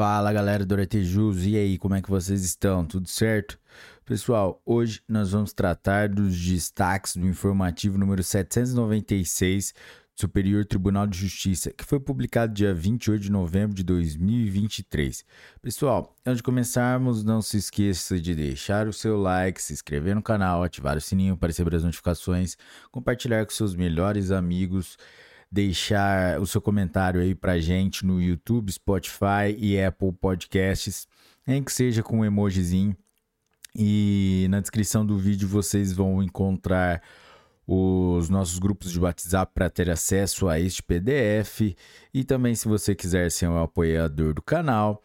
Fala galera do Aretejus, e aí, como é que vocês estão? Tudo certo? Pessoal, hoje nós vamos tratar dos destaques do informativo número 796 do Superior Tribunal de Justiça, que foi publicado dia 28 de novembro de 2023. Pessoal, antes de começarmos, não se esqueça de deixar o seu like, se inscrever no canal, ativar o sininho para receber as notificações, compartilhar com seus melhores amigos deixar o seu comentário aí pra gente no YouTube, Spotify e Apple Podcasts, em que seja com um emojizinho. E na descrição do vídeo vocês vão encontrar os nossos grupos de WhatsApp para ter acesso a este PDF e também se você quiser ser um apoiador do canal,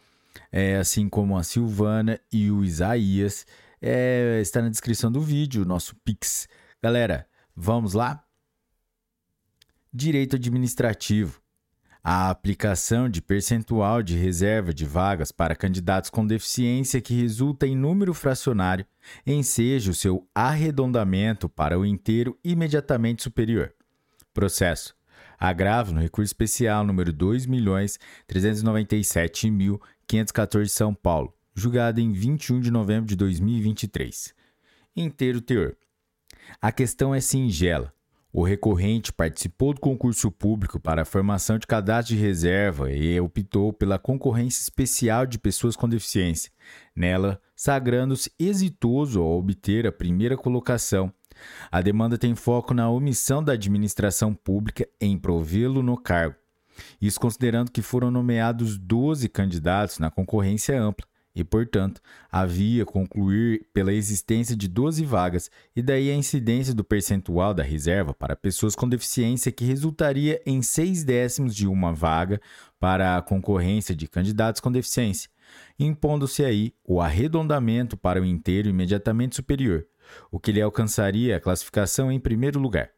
é, assim como a Silvana e o Isaías, é, está na descrição do vídeo, nosso Pix. Galera, vamos lá? Direito administrativo. A aplicação de percentual de reserva de vagas para candidatos com deficiência que resulta em número fracionário enseja o seu arredondamento para o inteiro imediatamente superior. Processo. Agravo no recurso especial número 2.397.514 São Paulo, julgado em 21 de novembro de 2023. Inteiro teor. A questão é singela o recorrente participou do concurso público para a formação de cadastro de reserva e optou pela concorrência especial de pessoas com deficiência, nela sagrando-se exitoso ao obter a primeira colocação. A demanda tem foco na omissão da administração pública em provê-lo no cargo. Isso considerando que foram nomeados 12 candidatos na concorrência ampla, e, portanto, havia concluir pela existência de 12 vagas e daí a incidência do percentual da reserva para pessoas com deficiência que resultaria em 6 décimos de uma vaga para a concorrência de candidatos com deficiência, impondo-se aí o arredondamento para o inteiro imediatamente superior, o que lhe alcançaria a classificação em primeiro lugar.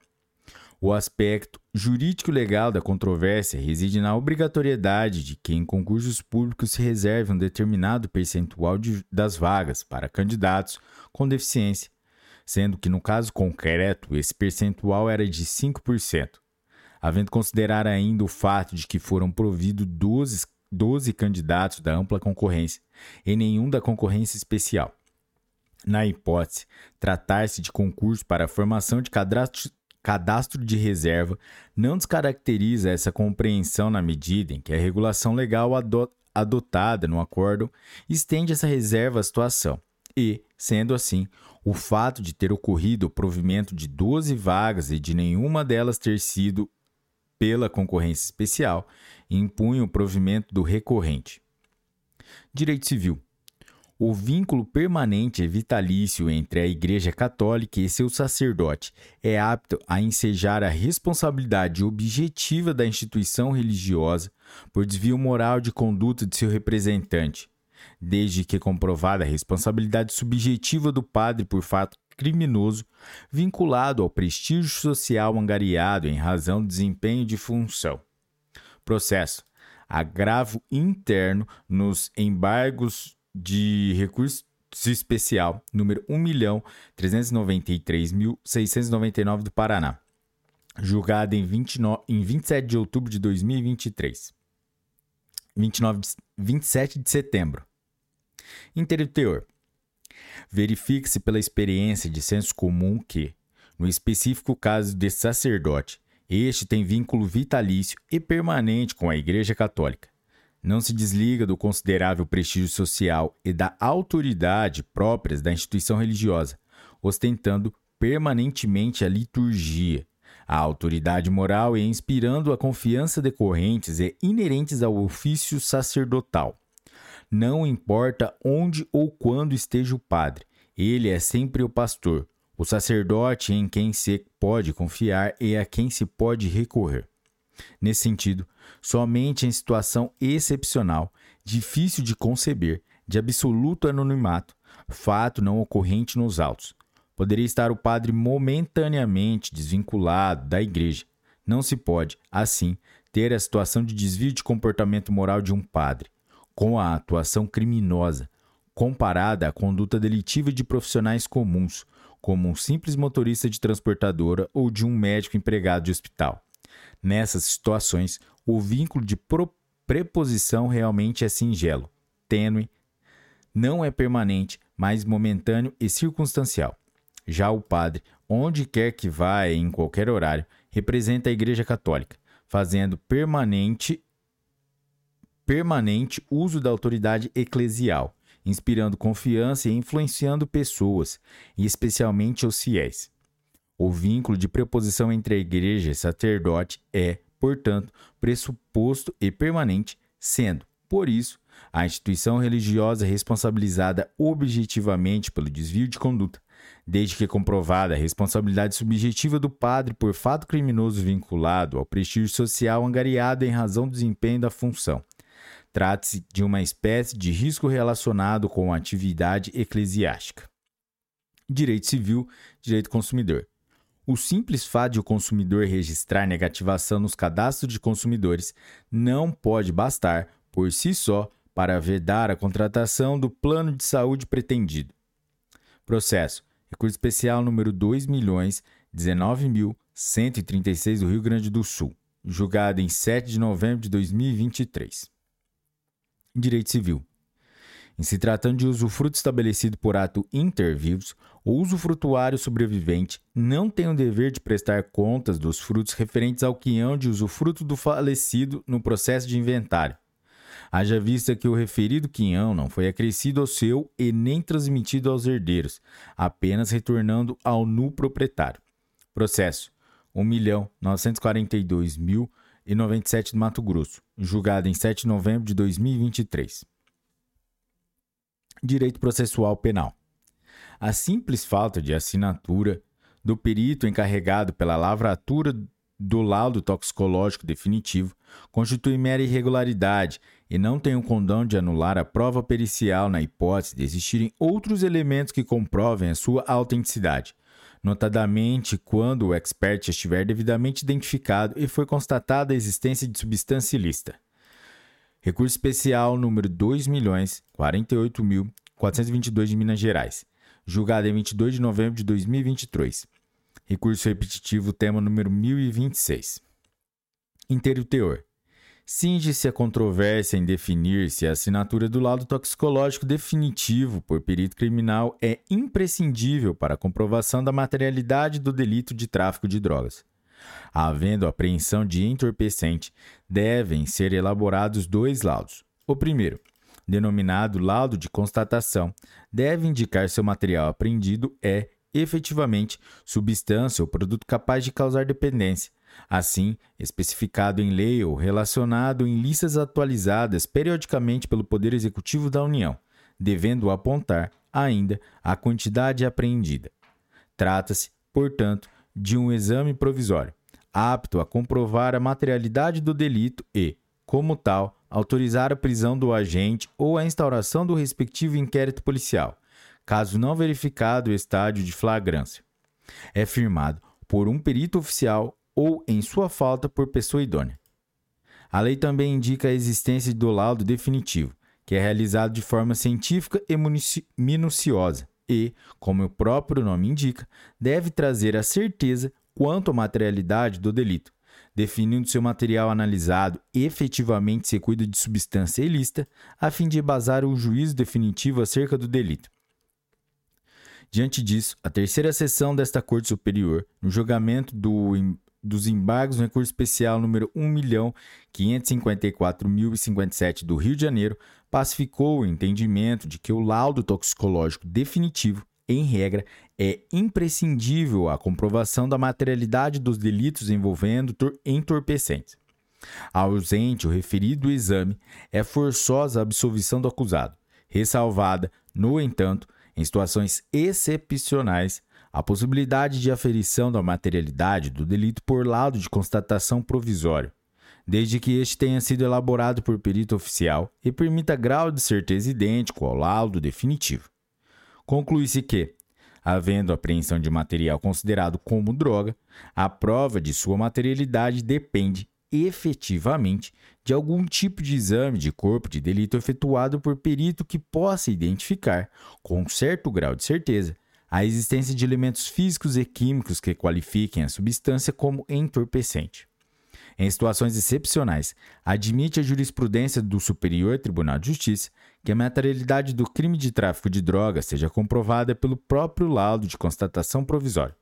O aspecto jurídico-legal da controvérsia reside na obrigatoriedade de que em concursos públicos se reserve um determinado percentual de, das vagas para candidatos com deficiência, sendo que no caso concreto esse percentual era de 5%. Havendo considerar ainda o fato de que foram providos 12, 12 candidatos da ampla concorrência e nenhum da concorrência especial. Na hipótese, tratar-se de concurso para a formação de cadastro, cadastro de reserva não descaracteriza essa compreensão na medida em que a regulação legal adotada no acordo estende essa reserva à situação e, sendo assim, o fato de ter ocorrido o provimento de 12 vagas e de nenhuma delas ter sido pela concorrência especial impunha o provimento do recorrente. Direito Civil o vínculo permanente e vitalício entre a Igreja Católica e seu sacerdote é apto a ensejar a responsabilidade objetiva da instituição religiosa por desvio moral de conduta de seu representante, desde que comprovada a responsabilidade subjetiva do padre por fato criminoso vinculado ao prestígio social angariado em razão do desempenho de função. Processo: agravo interno nos embargos de recurso especial número 1.393.699 do Paraná, julgada em, 29, em 27 de outubro de 2023. 29, 27 de setembro. Interior. Verifique-se pela experiência de senso comum que, no específico caso desse sacerdote, este tem vínculo vitalício e permanente com a Igreja Católica, não se desliga do considerável prestígio social e da autoridade próprias da instituição religiosa, ostentando permanentemente a liturgia, a autoridade moral e inspirando a confiança decorrentes e inerentes ao ofício sacerdotal. Não importa onde ou quando esteja o padre, ele é sempre o pastor, o sacerdote em quem se pode confiar e a quem se pode recorrer. Nesse sentido, somente em situação excepcional, difícil de conceber, de absoluto anonimato, fato não ocorrente nos autos, poderia estar o padre momentaneamente desvinculado da igreja. Não se pode, assim, ter a situação de desvio de comportamento moral de um padre, com a atuação criminosa, comparada à conduta delitiva de profissionais comuns, como um simples motorista de transportadora ou de um médico empregado de hospital. Nessas situações, o vínculo de preposição realmente é singelo, tênue, não é permanente, mas momentâneo e circunstancial. Já o padre, onde quer que vá em qualquer horário, representa a Igreja Católica, fazendo permanente permanente uso da autoridade eclesial, inspirando confiança e influenciando pessoas, e especialmente os fiéis. O vínculo de preposição entre a igreja e sacerdote é, portanto, pressuposto e permanente, sendo, por isso, a instituição religiosa responsabilizada objetivamente pelo desvio de conduta, desde que comprovada a responsabilidade subjetiva do padre por fato criminoso vinculado ao prestígio social angariado em razão do desempenho da função, Trata-se de uma espécie de risco relacionado com a atividade eclesiástica. Direito civil, direito consumidor. O simples fato de o consumidor registrar negativação nos cadastros de consumidores não pode bastar, por si só, para vedar a contratação do plano de saúde pretendido. Processo. Recurso especial número 2.019.136 do Rio Grande do Sul, julgado em 7 de novembro de 2023 direito civil. Em se tratando de usufruto estabelecido por ato inter vivos, o usufrutuário sobrevivente não tem o dever de prestar contas dos frutos referentes ao quinhão de usufruto do falecido no processo de inventário. Haja vista que o referido quinhão não foi acrescido ao seu e nem transmitido aos herdeiros, apenas retornando ao nu proprietário. Processo 1.942.000 e 97 do Mato Grosso, julgado em 7 de novembro de 2023. Direito processual penal. A simples falta de assinatura do perito encarregado pela lavratura do laudo toxicológico definitivo constitui mera irregularidade e não tem o condão de anular a prova pericial na hipótese de existirem outros elementos que comprovem a sua autenticidade, notadamente quando o expert estiver devidamente identificado e for constatada a existência de substância ilícita. Recurso especial número 2.048.422 de Minas Gerais, julgado em 22 de novembro de 2023. Recurso repetitivo, tema número 1026. Inteiro teor. Cinge-se a controvérsia em definir se a assinatura do laudo toxicológico definitivo por perito criminal é imprescindível para a comprovação da materialidade do delito de tráfico de drogas. Havendo apreensão de entorpecente, devem ser elaborados dois laudos. O primeiro, denominado laudo de constatação, deve indicar se o material apreendido é, efetivamente, substância ou produto capaz de causar dependência, assim especificado em lei ou relacionado em listas atualizadas periodicamente pelo Poder Executivo da União, devendo apontar, ainda, a quantidade apreendida. Trata-se, portanto, de um exame provisório, apto a comprovar a materialidade do delito e, como tal, autorizar a prisão do agente ou a instauração do respectivo inquérito policial, caso não verificado o estádio de flagrância. É firmado por um perito oficial ou, em sua falta, por pessoa idônea. A lei também indica a existência do laudo definitivo, que é realizado de forma científica e minuciosa e, como o próprio nome indica, deve trazer a certeza quanto à materialidade do delito, definindo se o material analisado efetivamente se cuida de substância ilícita, a fim de embasar o juízo definitivo acerca do delito. Diante disso, a terceira sessão desta Corte Superior, no julgamento do dos embargos no recurso especial número 1.554.057 do Rio de Janeiro, pacificou o entendimento de que o laudo toxicológico definitivo, em regra, é imprescindível à comprovação da materialidade dos delitos envolvendo entorpecentes. Ausente o referido exame, é forçosa a absolvição do acusado, ressalvada, no entanto, em situações excepcionais, a possibilidade de aferição da materialidade do delito por laudo de constatação provisório, desde que este tenha sido elaborado por perito oficial e permita grau de certeza idêntico ao laudo definitivo. Conclui-se que, havendo apreensão de material considerado como droga, a prova de sua materialidade depende efetivamente de algum tipo de exame de corpo de delito efetuado por perito que possa identificar, com certo grau de certeza, a existência de elementos físicos e químicos que qualifiquem a substância como entorpecente. Em situações excepcionais, admite a jurisprudência do Superior Tribunal de Justiça que a materialidade do crime de tráfico de drogas seja comprovada pelo próprio laudo de constatação provisória.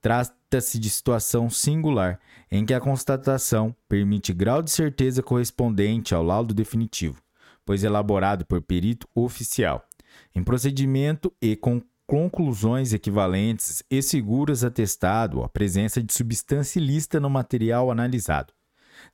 Trata-se de situação singular em que a constatação permite grau de certeza correspondente ao laudo definitivo, pois elaborado por perito oficial, em procedimento e com conclusões equivalentes e seguras atestado a presença de substância ilícita no material analisado.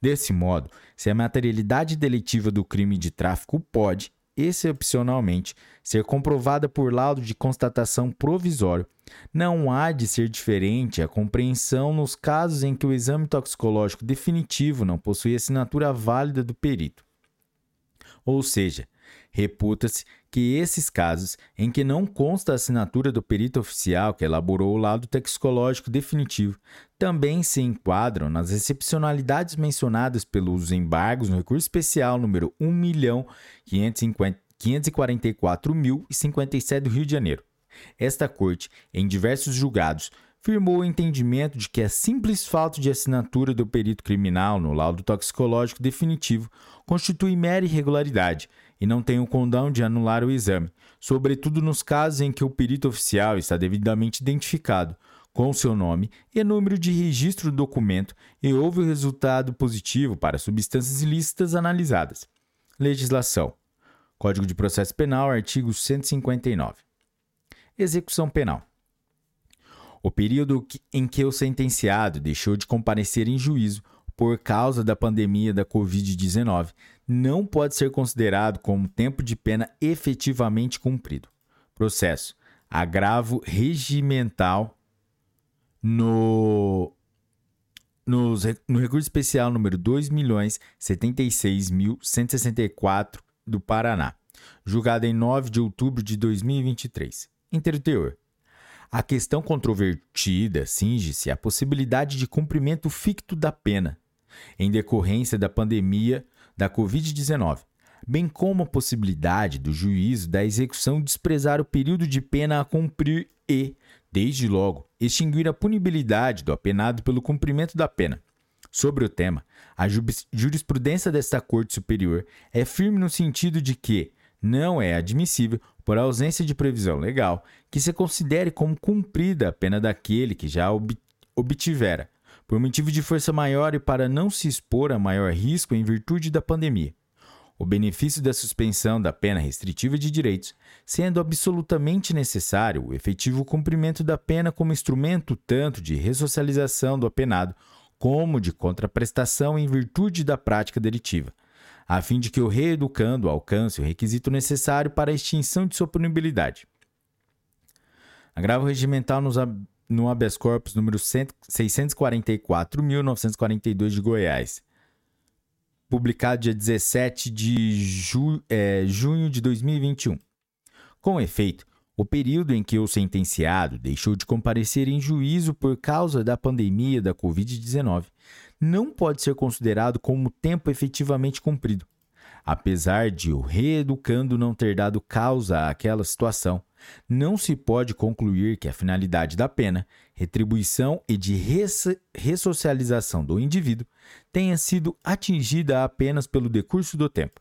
Desse modo, se a materialidade deletiva do crime de tráfico pode, excepcionalmente, ser comprovada por laudo de constatação provisório, não há de ser diferente a compreensão nos casos em que o exame toxicológico definitivo não possui assinatura válida do perito. Ou seja, reputa-se que esses casos em que não consta a assinatura do perito oficial que elaborou o laudo toxicológico definitivo também se enquadram nas excepcionalidades mencionadas pelos embargos no recurso especial número 1.544.057 do Rio de Janeiro. Esta corte, em diversos julgados, firmou o entendimento de que a simples falta de assinatura do perito criminal no laudo toxicológico definitivo constitui mera irregularidade e não tem o condão de anular o exame, sobretudo nos casos em que o perito oficial está devidamente identificado com seu nome e número de registro do documento e houve o resultado positivo para substâncias ilícitas analisadas. Legislação. Código de Processo Penal, artigo 159. Execução penal. O período em que o sentenciado deixou de comparecer em juízo por causa da pandemia da Covid-19 não pode ser considerado como tempo de pena efetivamente cumprido. Processo: agravo regimental no, no, no recurso especial número 2.076.164 do Paraná, julgado em 9 de outubro de 2023. Interteor. A questão controvertida cinge-se à possibilidade de cumprimento ficto da pena, em decorrência da pandemia da Covid-19, bem como a possibilidade do juízo da execução desprezar o período de pena a cumprir e, desde logo, extinguir a punibilidade do apenado pelo cumprimento da pena. Sobre o tema, a jurisprudência desta Corte Superior é firme no sentido de que não é admissível, por ausência de previsão legal, que se considere como cumprida a pena daquele que já obtivera, por motivo de força maior e para não se expor a maior risco em virtude da pandemia. O benefício da suspensão da pena restritiva de direitos, sendo absolutamente necessário o efetivo cumprimento da pena como instrumento tanto de ressocialização do apenado como de contraprestação em virtude da prática delitiva, a fim de que o reeducando alcance o requisito necessário para a extinção de sua punibilidade. Agravo regimental nos no habeas corpus número 644.942 de Goiás, publicado dia 17 de ju é, junho de 2021. Com efeito, o período em que o sentenciado deixou de comparecer em juízo por causa da pandemia da Covid-19 não pode ser considerado como tempo efetivamente cumprido. Apesar de o reeducando não ter dado causa àquela situação, não se pode concluir que a finalidade da pena, retribuição e de ressocialização do indivíduo tenha sido atingida apenas pelo decurso do tempo.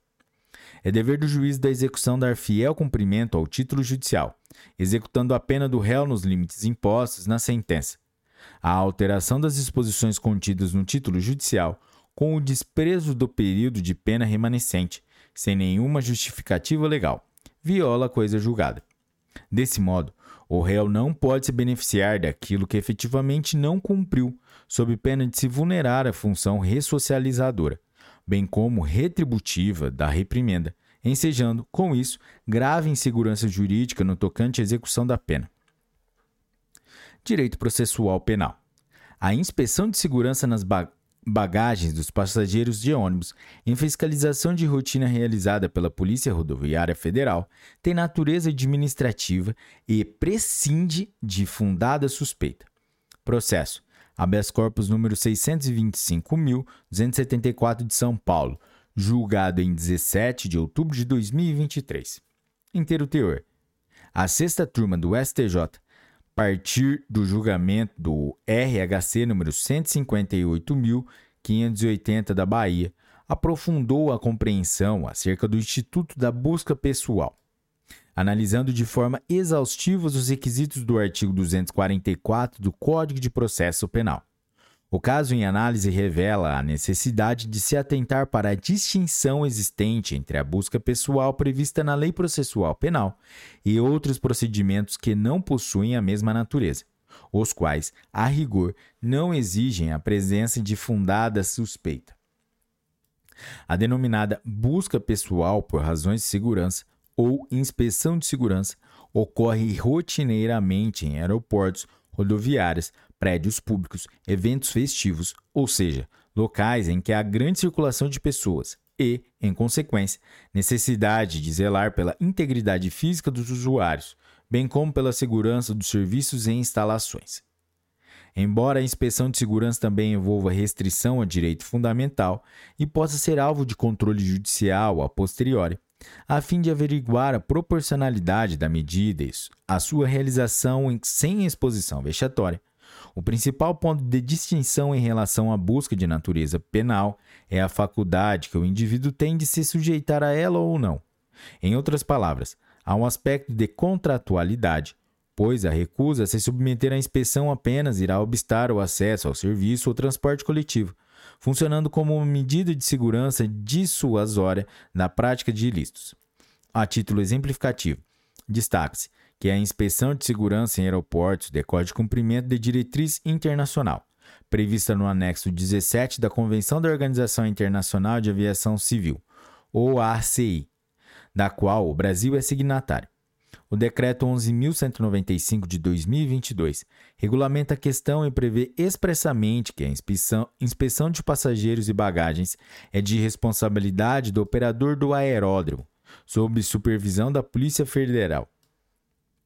É dever do juiz da execução dar fiel cumprimento ao título judicial, executando a pena do réu nos limites impostos na sentença. A alteração das disposições contidas no título judicial, com o desprezo do período de pena remanescente, sem nenhuma justificativa legal, viola a coisa julgada. Desse modo, o réu não pode se beneficiar daquilo que efetivamente não cumpriu, sob pena de se vulnerar a função ressocializadora, bem como retributiva da reprimenda, ensejando, com isso, grave insegurança jurídica no tocante à execução da pena. Direito processual penal. A inspeção de segurança nas bagagens dos passageiros de ônibus em fiscalização de rotina realizada pela Polícia Rodoviária Federal tem natureza administrativa e prescinde de fundada suspeita. Processo: habeas corpus número 625.274 de São Paulo, julgado em 17 de outubro de 2023. Inteiro teor. A sexta turma do STJ partir do julgamento do RHC número 158.000 580 da Bahia, aprofundou a compreensão acerca do Instituto da Busca Pessoal, analisando de forma exaustiva os requisitos do artigo 244 do Código de Processo Penal. O caso em análise revela a necessidade de se atentar para a distinção existente entre a busca pessoal prevista na Lei Processual Penal e outros procedimentos que não possuem a mesma natureza, os quais, a rigor, não exigem a presença de fundada suspeita. A denominada busca pessoal por razões de segurança ou inspeção de segurança ocorre rotineiramente em aeroportos, rodoviárias, prédios públicos, eventos festivos, ou seja, locais em que há grande circulação de pessoas e, em consequência, necessidade de zelar pela integridade física dos usuários, bem como pela segurança dos serviços e instalações. Embora a inspeção de segurança também envolva restrição a direito fundamental e possa ser alvo de controle judicial a posteriori, a fim de averiguar a proporcionalidade da medida e a sua realização sem exposição vexatória, o principal ponto de distinção em relação à busca de natureza penal é a faculdade que o indivíduo tem de se sujeitar a ela ou não. Em outras palavras, há um aspecto de contratualidade, pois a recusa a se submeter à inspeção apenas irá obstar o acesso ao serviço ou transporte coletivo, funcionando como uma medida de segurança dissuasória na prática de ilícitos. A título exemplificativo, destaque-se que a inspeção de segurança em aeroportos decorre de cumprimento de diretriz internacional, prevista no anexo 17 da Convenção da Organização Internacional de Aviação Civil, ou ACI, da qual o Brasil é signatário. O Decreto 11.195 de 2022 regulamenta a questão e prevê expressamente que a inspeção, inspeção de passageiros e bagagens é de responsabilidade do operador do aeródromo, sob supervisão da Polícia Federal,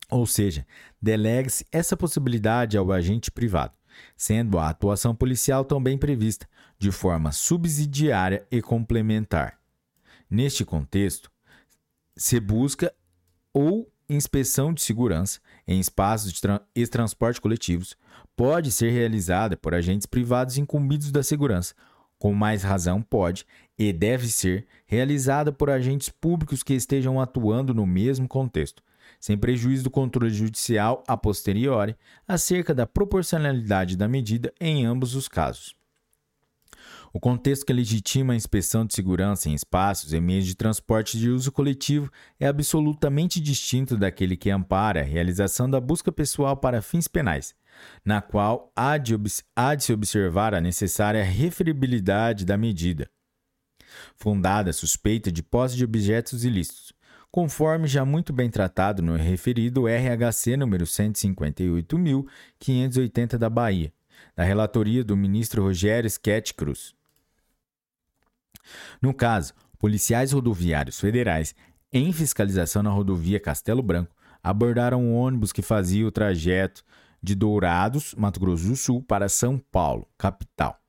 ou seja, delegue-se essa possibilidade ao agente privado, sendo a atuação policial também prevista de forma subsidiária e complementar. Neste contexto, se busca ou inspeção de segurança em espaços de tra e transporte coletivos pode ser realizada por agentes privados incumbidos da segurança. Com mais razão, pode e deve ser realizada por agentes públicos que estejam atuando no mesmo contexto, sem prejuízo do controle judicial a posteriori, acerca da proporcionalidade da medida em ambos os casos. O contexto que legitima a inspeção de segurança em espaços e meios de transporte de uso coletivo é absolutamente distinto daquele que ampara a realização da busca pessoal para fins penais, na qual há de, há de se observar a necessária referibilidade da medida, fundada a suspeita de posse de objetos ilícitos, conforme já muito bem tratado no referido RHC número 158.580 da Bahia, da relatoria do ministro Rogério Sketch Cruz. No caso, policiais rodoviários federais, em fiscalização na rodovia Castelo Branco, abordaram um ônibus que fazia o trajeto de Dourados, Mato Grosso do Sul, para São Paulo, capital.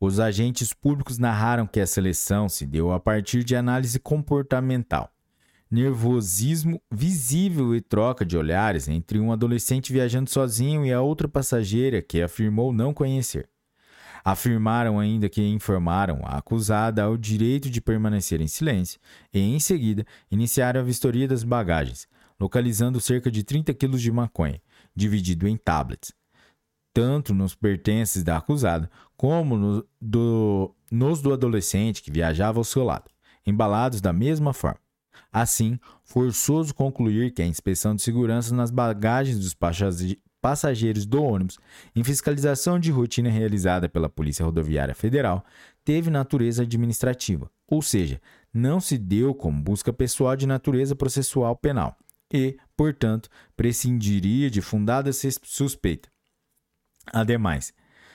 Os agentes públicos narraram que a seleção se deu a partir de análise comportamental nervosismo visível e troca de olhares entre um adolescente viajando sozinho e a outra passageira que afirmou não conhecer. Afirmaram ainda que informaram a acusada ao direito de permanecer em silêncio e, em seguida, iniciaram a vistoria das bagagens, localizando cerca de 30 quilos de maconha, dividido em tablets, tanto nos pertences da acusada como no, do, nos do adolescente que viajava ao seu lado, embalados da mesma forma. Assim, forçoso concluir que a inspeção de segurança nas bagagens dos passageiros do ônibus, em fiscalização de rotina realizada pela Polícia Rodoviária Federal, teve natureza administrativa, ou seja, não se deu como busca pessoal de natureza processual penal e, portanto, prescindiria de fundada suspeita. Ademais,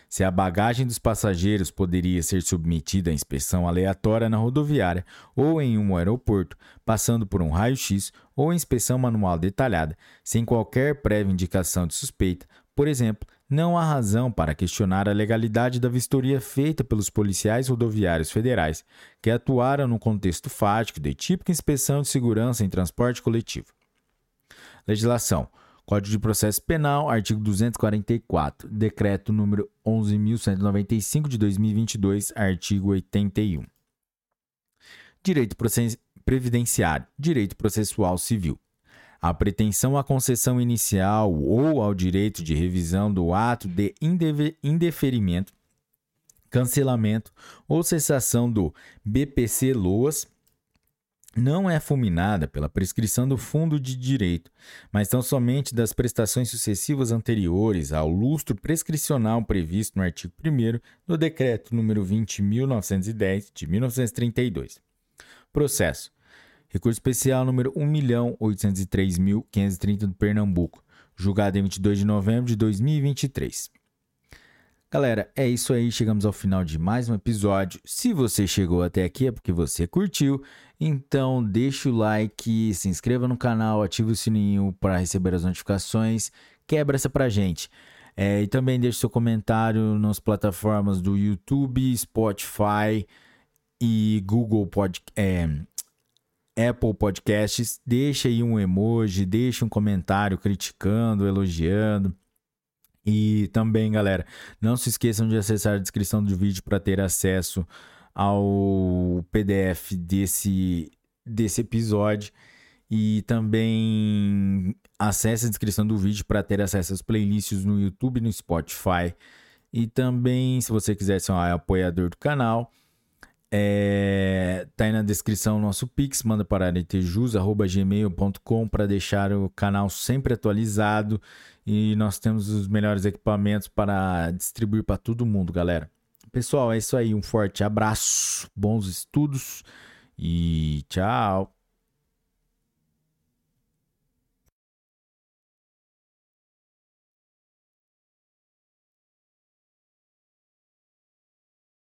se a bagagem dos passageiros poderia ser submetida à inspeção aleatória na rodoviária ou em um aeroporto, passando por um raio-x ou inspeção manual detalhada, sem qualquer prévia indicação de suspeita, por exemplo, não há razão para questionar a legalidade da vistoria feita pelos policiais rodoviários federais, que atuaram no contexto fático de típica inspeção de segurança em transporte coletivo. Legislação Código de Processo Penal, artigo 244. Decreto número 11.195 de 2022, artigo 81. Direito previdenciário, direito processual civil. A pretensão à concessão inicial ou ao direito de revisão do ato de indeferimento, cancelamento ou cessação do BPC-LOAS não é fulminada pela prescrição do fundo de direito, mas tão somente das prestações sucessivas anteriores ao lustro prescricional previsto no artigo 1 do Decreto nº 20.910 de 1932. Processo. Recurso especial número 1.803.530 do Pernambuco, julgado em 22 de novembro de 2023. Galera, é isso aí, chegamos ao final de mais um episódio. Se você chegou até aqui é porque você curtiu, então deixa o like, se inscreva no canal, ative o sininho para receber as notificações, quebra essa pra gente. É, e também deixe seu comentário nas plataformas do YouTube, Spotify e Google Pod, é, Apple Podcasts. Deixa aí um emoji, deixa um comentário criticando, elogiando. E também, galera, não se esqueçam de acessar a descrição do vídeo para ter acesso ao PDF desse, desse episódio. E também acesse a descrição do vídeo para ter acesso às playlists no YouTube e no Spotify. E também, se você quiser ser um apoiador do canal, é, tá aí na descrição o nosso Pix, manda para aretejus.gmail.com para deixar o canal sempre atualizado e nós temos os melhores equipamentos para distribuir para todo mundo, galera. Pessoal, é isso aí. Um forte abraço, bons estudos e tchau.